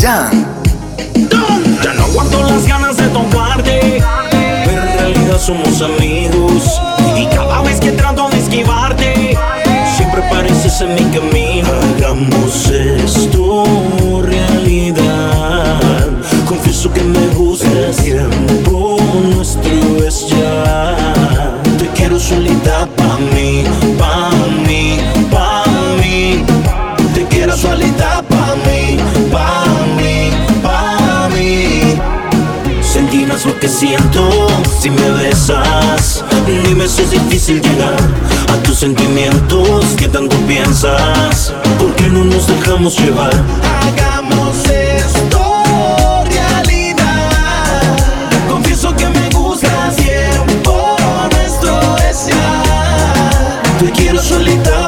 Jan. Ya no aguanto las ganas de tocarte, pero en realidad somos amigos. Y cada vez que trato de esquivarte, siempre pareces en mi camino. Hagamos esto. siento si me besas. Dime si es difícil llegar a tus sentimientos que tanto piensas. ¿Por qué no nos dejamos llevar? Hagamos esto. solita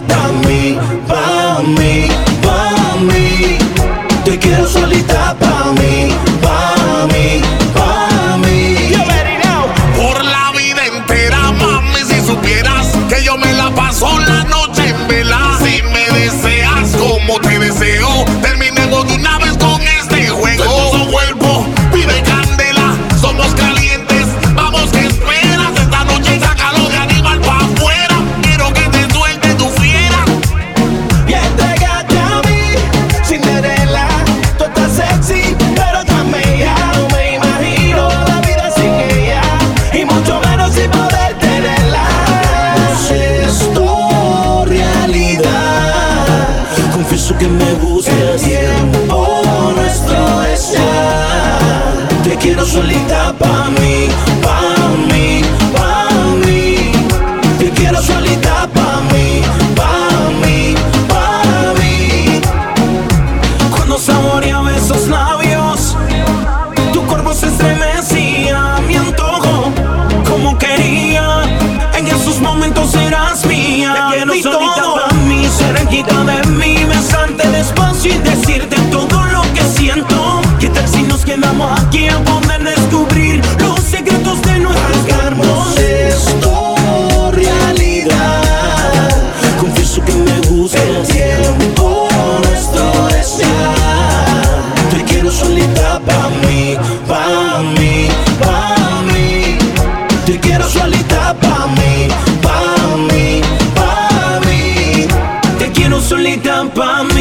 solita pa' mí, pa' mí, pa' mí. Te quiero solita pa' mí, pa' mí, pa' mí. Te quiero solita pa' mí.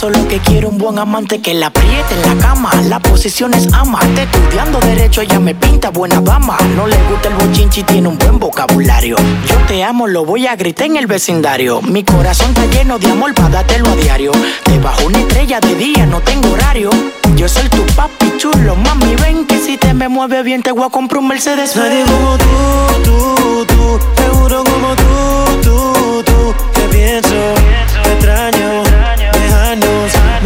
Se fija en eso, lo que quiere un buen amante. Que la apriete en la cama, la posición es ama. Está estudiando derecho, ella me pinta buena dama. No le gusta el bochinchi, tiene un buen vocabulario. Yo te amo, lo voy a gritar en el vecindario. Mi corazón está lleno de amor para dártelo a diario. Debajo una estrella de día, no tengo horario. Yo soy tu papi chulo, mami, ven que si te me mueve bien te voy a comprar un Mercedes. Nadie como tú, tú, tú, seguro como tú, tú, tú. Te pienso, te extraño,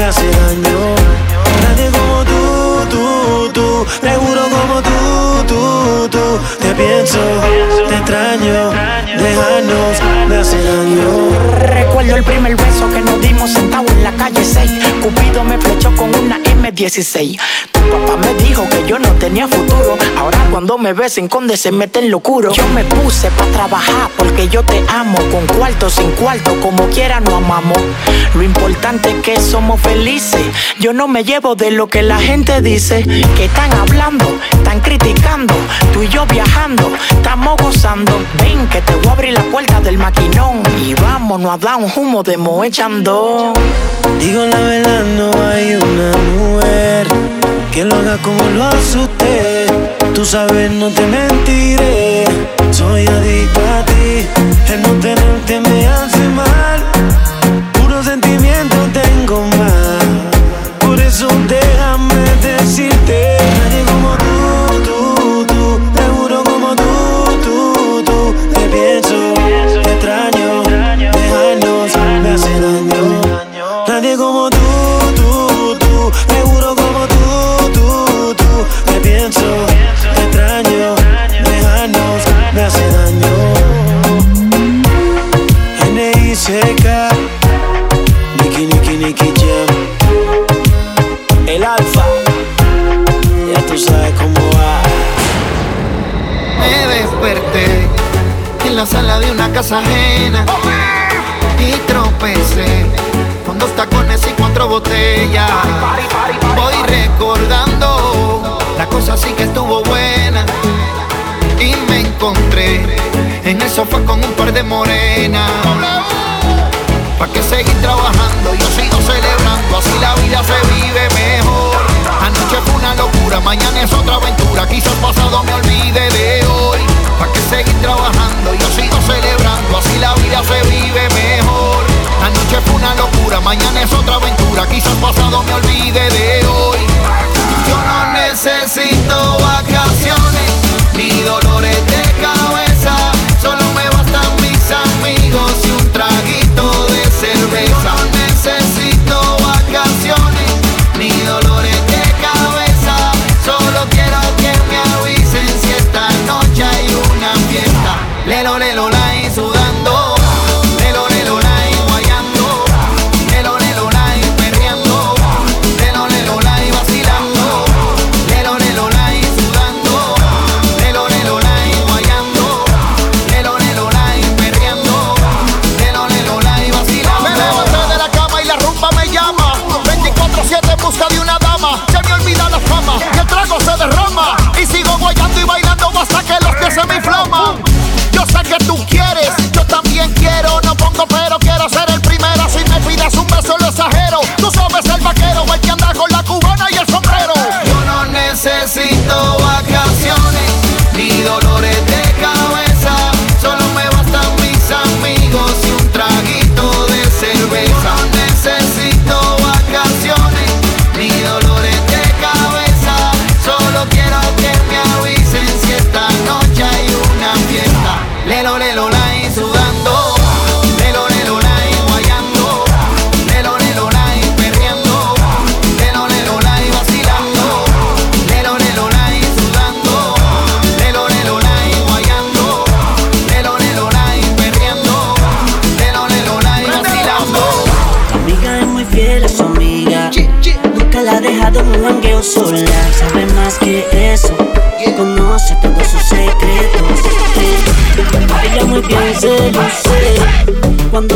me hace daño. Nadie como tú, tú, tú, seguro como tú, tú, tú. Te pienso, te extraño, dejarnos me hace daño. Recuerdo el primer beso que nos dimos sentados en la calle 6. Cupido me flechó con una M16. Papá me dijo que yo no tenía futuro. Ahora cuando me ves en conde se mete en locuro. Yo me puse pa' trabajar porque yo te amo. Con cuarto, sin cuarto, como quiera no amamos. Lo importante es que somos felices. Yo no me llevo de lo que la gente dice. Que están hablando, están criticando. Tú y yo viajando, estamos gozando. Ven que te voy a abrir la puerta del maquinón. Y vámonos a dar un humo de moechando. Digo la verdad, no hay una mujer que lo haga como lo hace usted. Tú sabes, no te mentiré. Soy adicto a ti. El no tenerte me hace mal. Puro sentimiento tengo más. La cosa sí que estuvo buena y me encontré en el sofá con un par de morenas. ¿Pa' qué seguir trabajando? Yo sigo celebrando, así la vida se vive mejor. Anoche fue una locura, mañana es otra aventura. Quizás pasado me olvide de hoy. ¿Pa' qué seguir trabajando? Yo sigo celebrando, así la vida se vive mejor. Anoche fue una locura, mañana es otra aventura. Quizás pasado me olvide de hoy. Yo no necesito vacaciones ni dolores de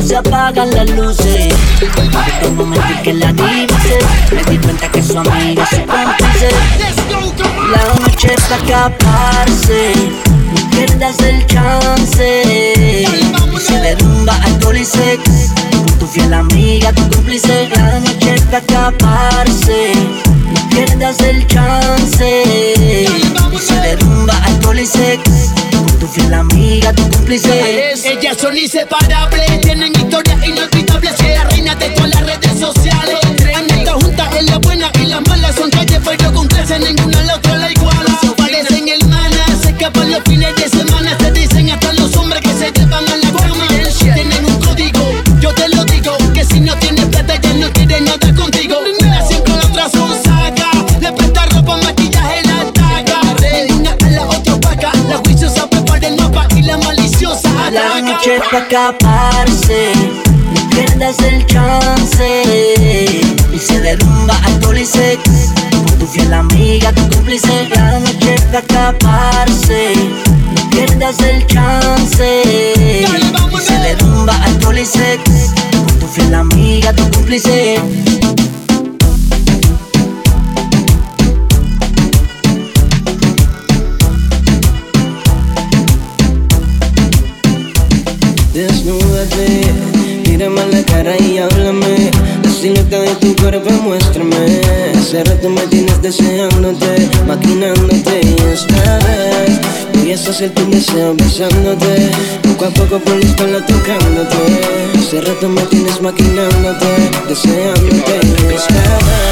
se apagan las luces. Desde el momento en que la divisé, me di cuenta que su amiga se cómplice. La noche está escaparse, no pierdas el chance. Y se derrumba alcohol y sex tu fiel amiga, tu cómplice. La noche está escaparse, no pierdas el chance. Y se derrumba alcohol y sex tu fiel amiga, tu cómplice. Ellas son inseparables, tienen historias inolvidables. Sea reina de todas las redes sociales. Han estado juntas en la buena y la mala. Son calles, pero con clase, ninguna la otra la iguala. Parecen hermanas, se escapan los fines de noche para escaparse, no pierdas el chance. Y se derrumba alcohol y sex, con tu fiel amiga, tu cómplice. La noche para escaparse, no pierdas el chance. Y se derrumba alcohol y sex, con tu fiel amiga, tu cómplice. Desnúdate, mírame a la cara y háblame. La silueta de tu cuerpo muéstrame. Hace rato me tienes deseándote, maquinándote y esta vez voy a saciar tu deseo besándote. Poco a poco por la espalda tocándote. Hace rato me tienes maquinándote, deseándote y esta vez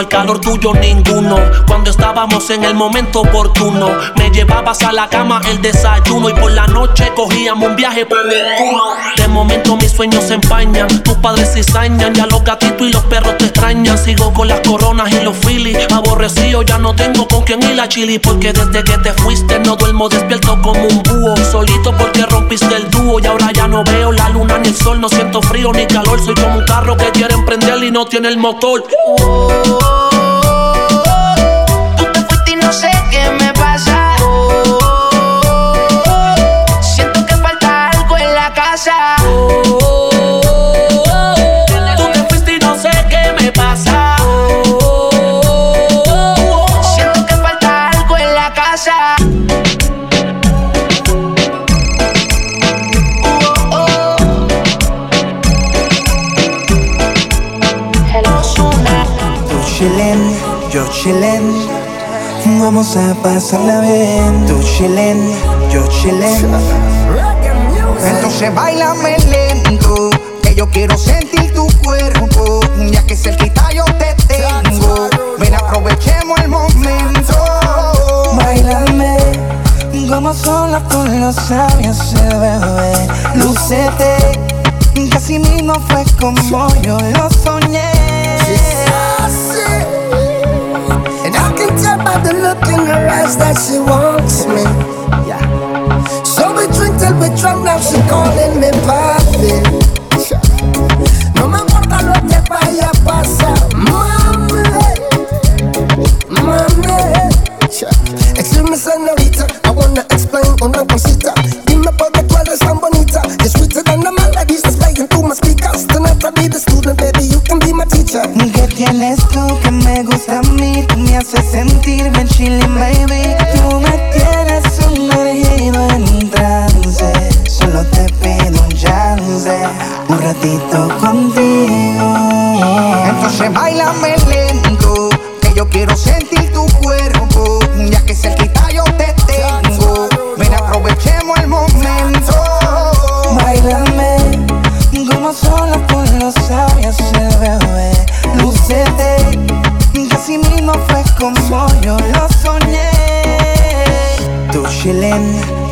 el calor tuyo ninguno. Estábamos en el momento oportuno, me llevabas a la cama el desayuno y por la noche cogíamos un viaje por culo. De momento mis sueños se empañan, tus padres cizañan, ya los gatitos y los perros te extrañan. Sigo con las coronas y los filis, aborrecido ya no tengo con quien ir a chili porque desde que te fuiste no duermo despierto como un búho. Solito porque rompiste el dúo y ahora ya no veo la luna ni el sol, no siento frío ni calor, soy como un carro que quiere emprender y no tiene el motor. Tú Vamos a pasarla bien. Tú chillen, yo chillen. Entonces bailame lento, que yo quiero sentir tu cuerpo, ya que cerquita yo te tengo. Ven, aprovechemos el momento. Bailame como sola con los labios de bebé. Lucete, casi mismo fue como yo lo soñé. The look in her eyes that she wants me. Yeah. So we drink till we drunk, now she calling me papi.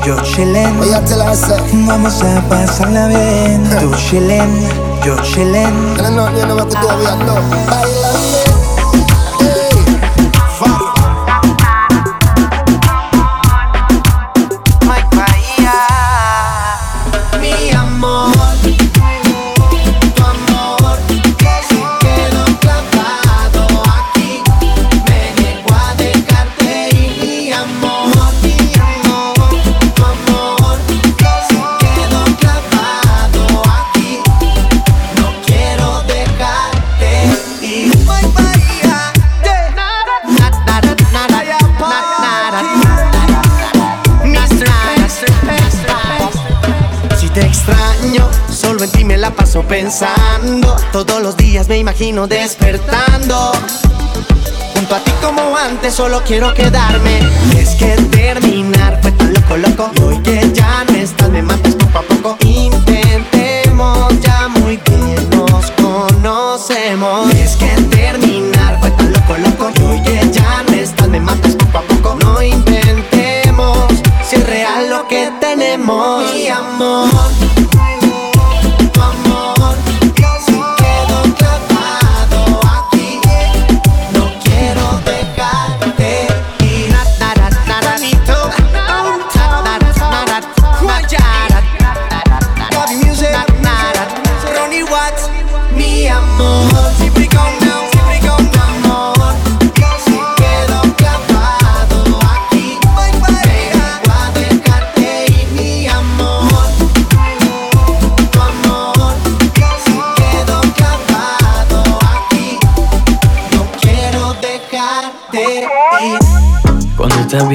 Yo chillen. Oye, te la sé. Vamos a pasarla bien. Tú chillen, yo chillen. No, no, yo no veo que todavía no. Bailame. Mike pensando. Todos los días me imagino despertando. Junto a ti como antes, solo quiero quedarme. Es que terminar fue tan loco, loco. Y hoy que ya no estás, me matas poco a poco. Intentemos,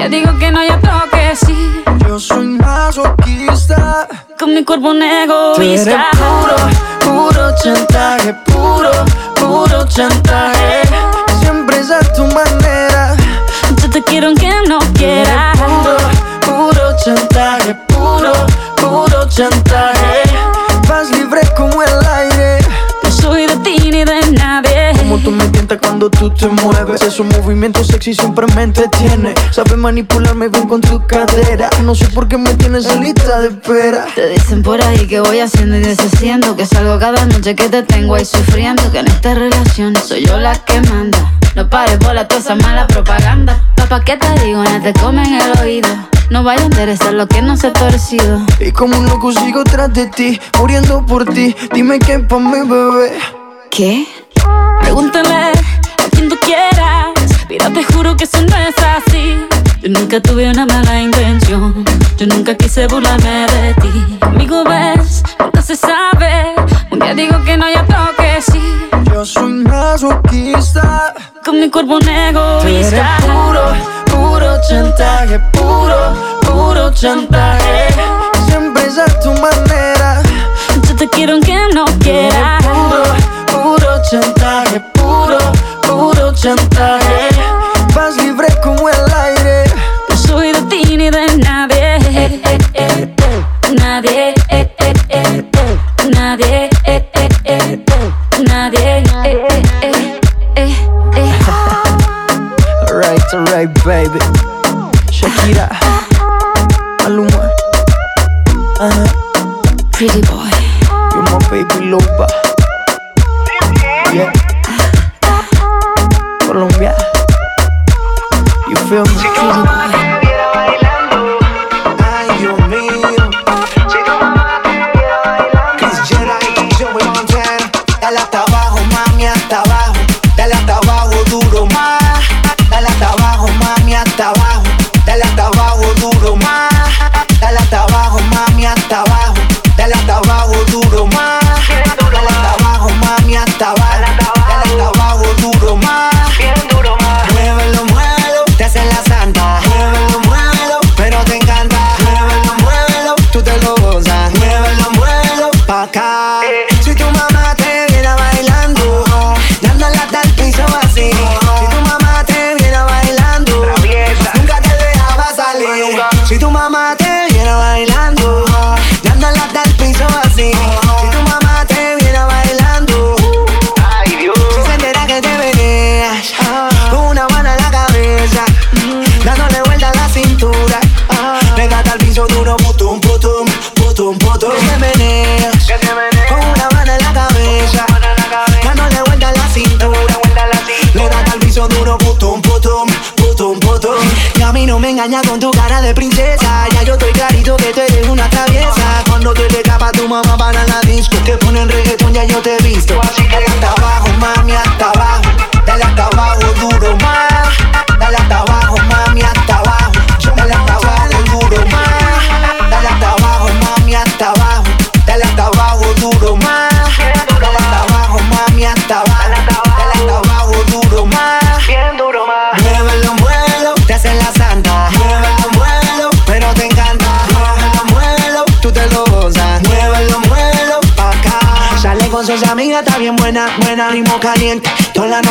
Día digo que no, y otro que sí. Yo soy masoquista. Con mi cuerpo un Tú eres egoísta. puro, puro chantaje, puro, puro chantaje. Siempre es a tu manera. Yo te quiero aunque no quieras. Puro, puro chantaje, puro, puro chantaje. Cuando tú te mueves. Esos movimientos sexy siempre me entretiene. Sabes manipularme bien con tu cadera. No sé por qué me tienes en lista de espera. Te dicen por ahí que voy haciendo y deshaciendo Que salgo cada noche que te tengo ahí sufriendo Que en esta relación soy yo la que manda No pares bola toda esa mala propaganda Papá, ¿qué te digo? No te comen el oído No vaya a interesar lo que no se ha torcido Y como un loco sigo tras de ti, muriendo por ti. Dime qué pa' mi bebé. ¿Qué? Pregúntame a quien tú quieras. Mira, te juro que eso no es así. Yo nunca tuve una mala intención. Yo nunca quise burlarme de ti. Amigo, ves, nunca se sabe. Un día digo que no, ya otro que sí. Yo soy masoquista. Con mi cuerpo un egoísta. Eres puro, puro chantaje. Puro, puro chantaje. Siempre es a tu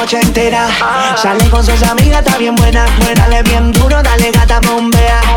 noche entera. Sale con sus amigas, está bien buena. Dale bien duro, dale gata, bombea.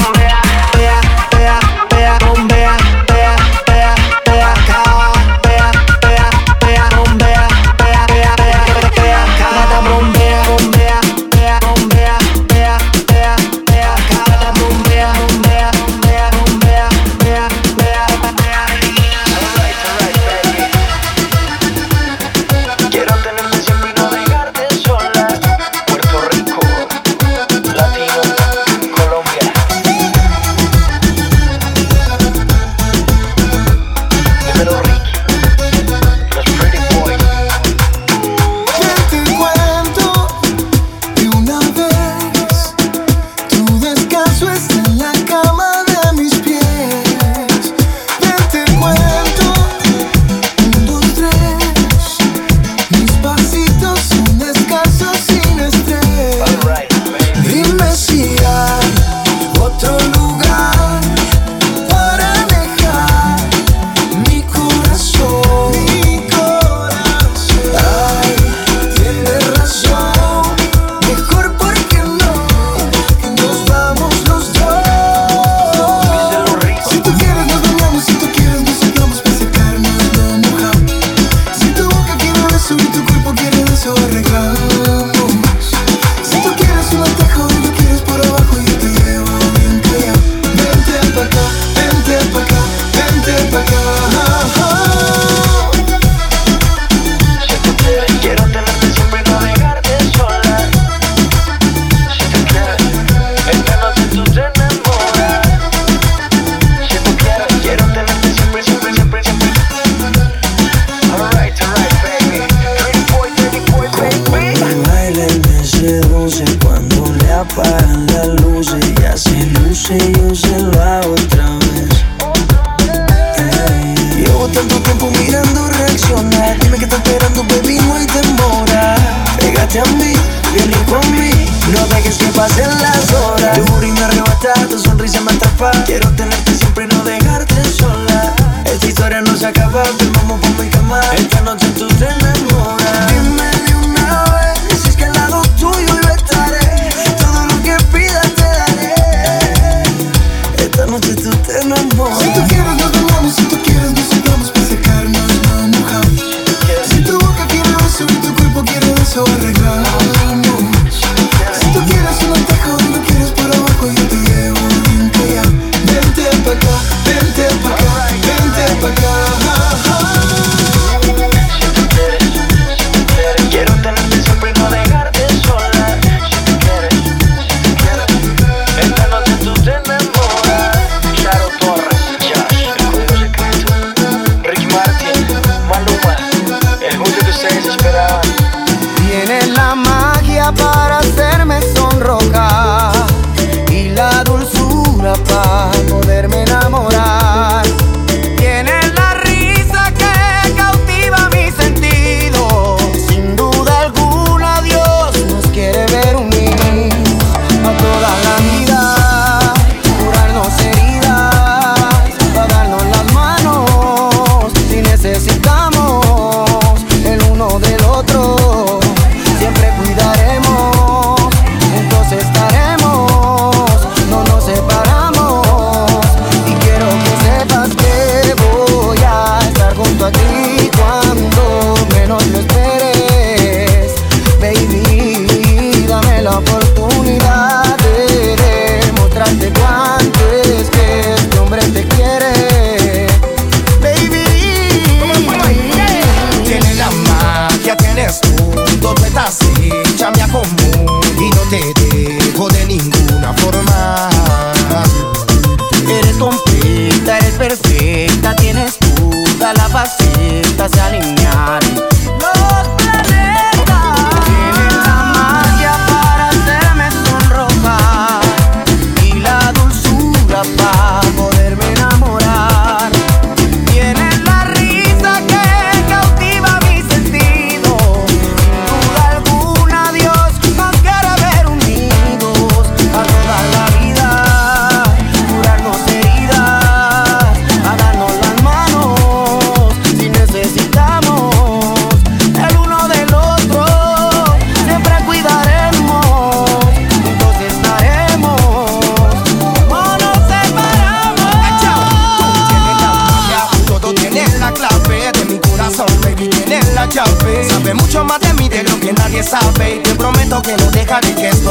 Tá se alinharem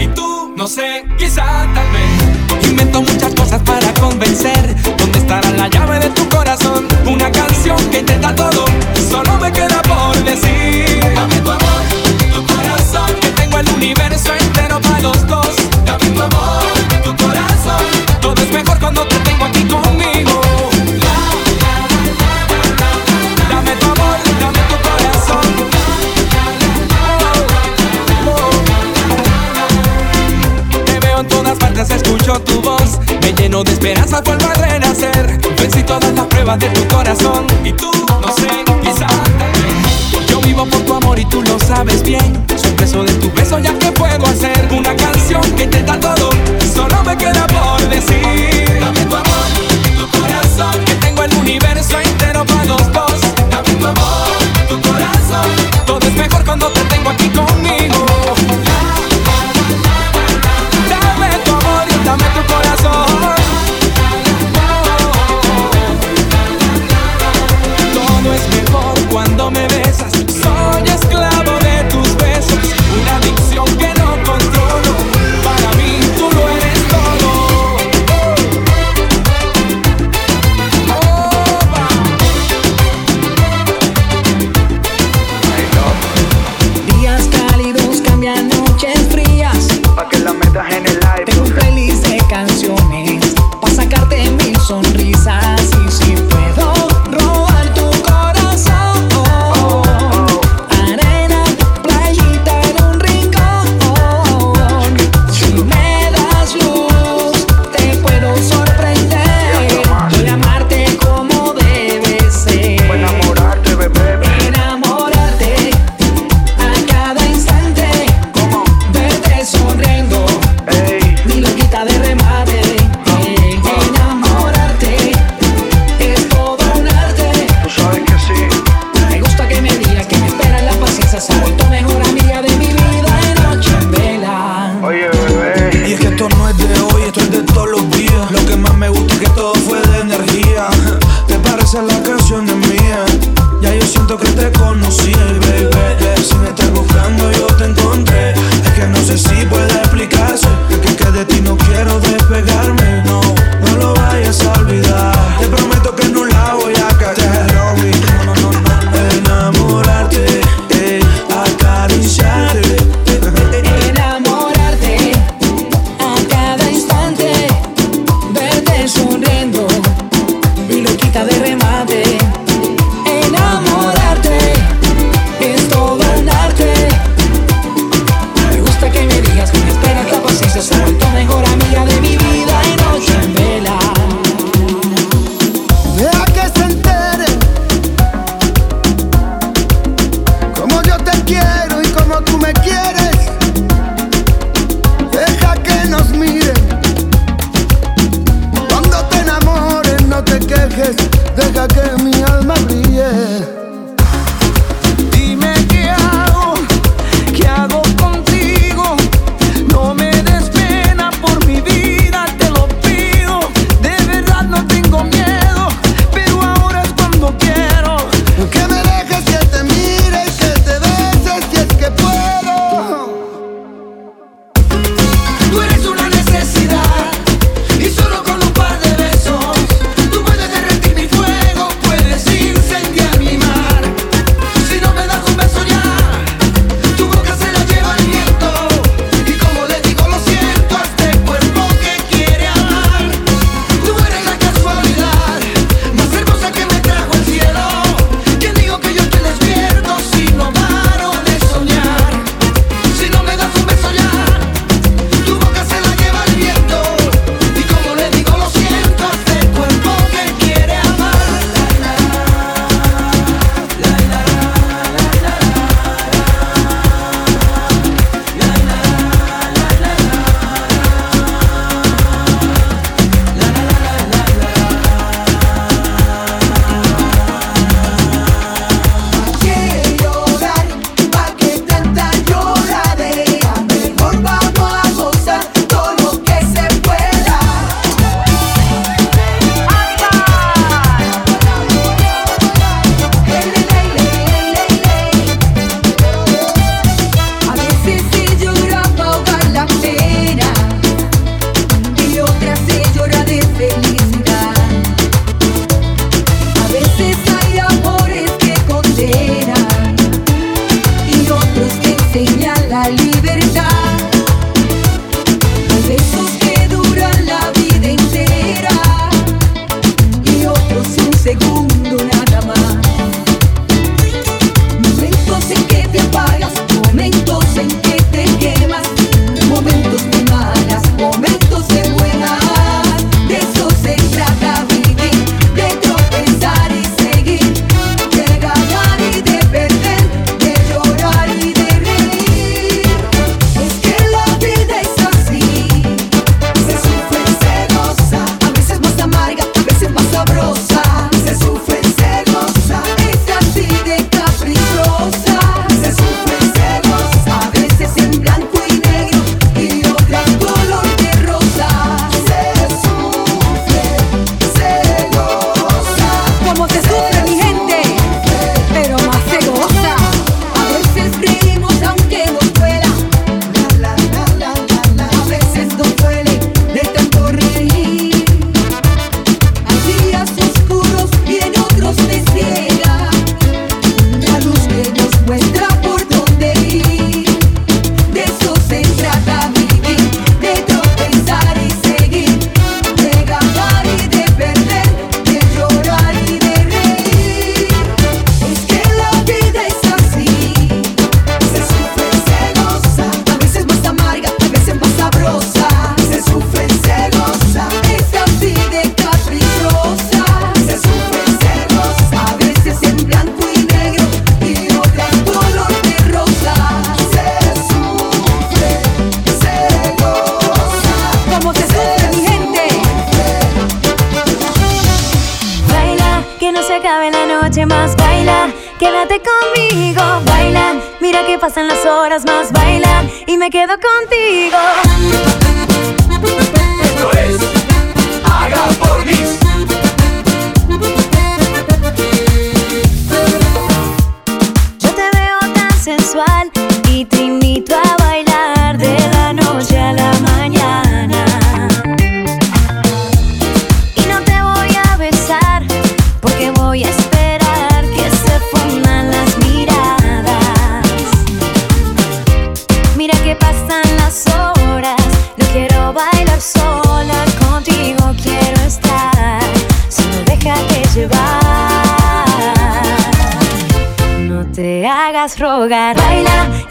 y tú no sé, quizá tal vez. Yo invento muchas cosas para convencer. ¿Dónde estará la llave de tu corazón? Una canción que te da todo, solo me queda por decir. fuerza vuelva a renacer. Vencí todas las pruebas de tu corazón y tú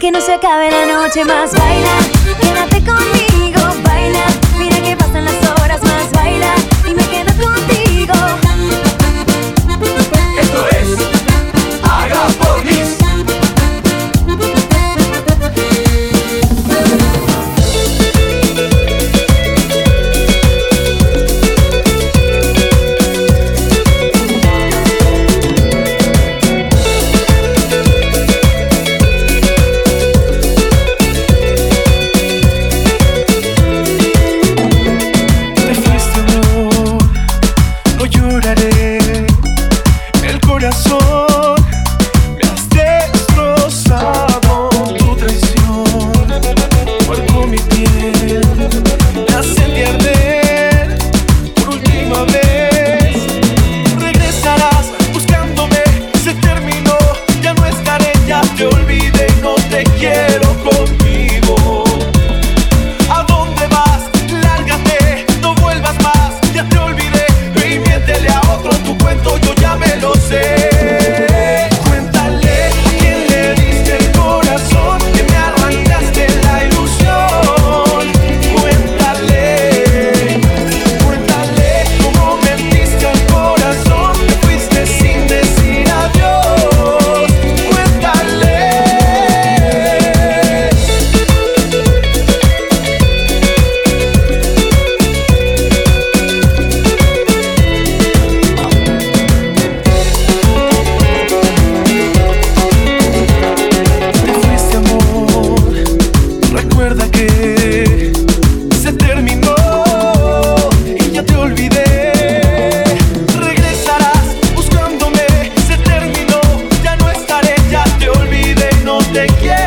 que no se acabe la noche más. Baila. Again.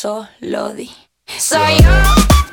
solo di. Soy yo.